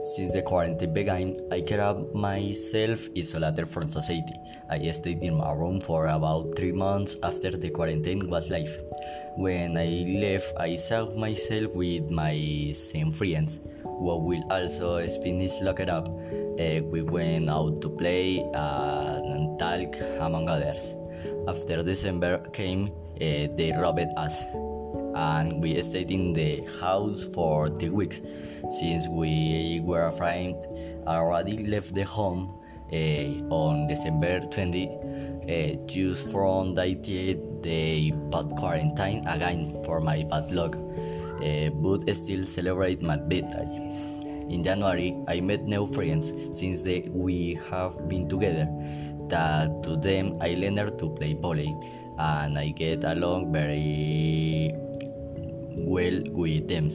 Since the quarantine began, I kept myself isolated from society. I stayed in my room for about three months after the quarantine was live. When I left, I saw myself with my same friends, who will also his locked up. Uh, we went out to play uh, and talk, among others. After December came, uh, they robbed us, and we stayed in the house for three weeks. Since we were afraid, I already left the home uh, on December 20, uh, just from the 88 day bad quarantine again for my bad luck, uh, but still celebrate my birthday. In January, I met new friends since they, we have been together. That to them, I learned to play volley, and I get along very well with them.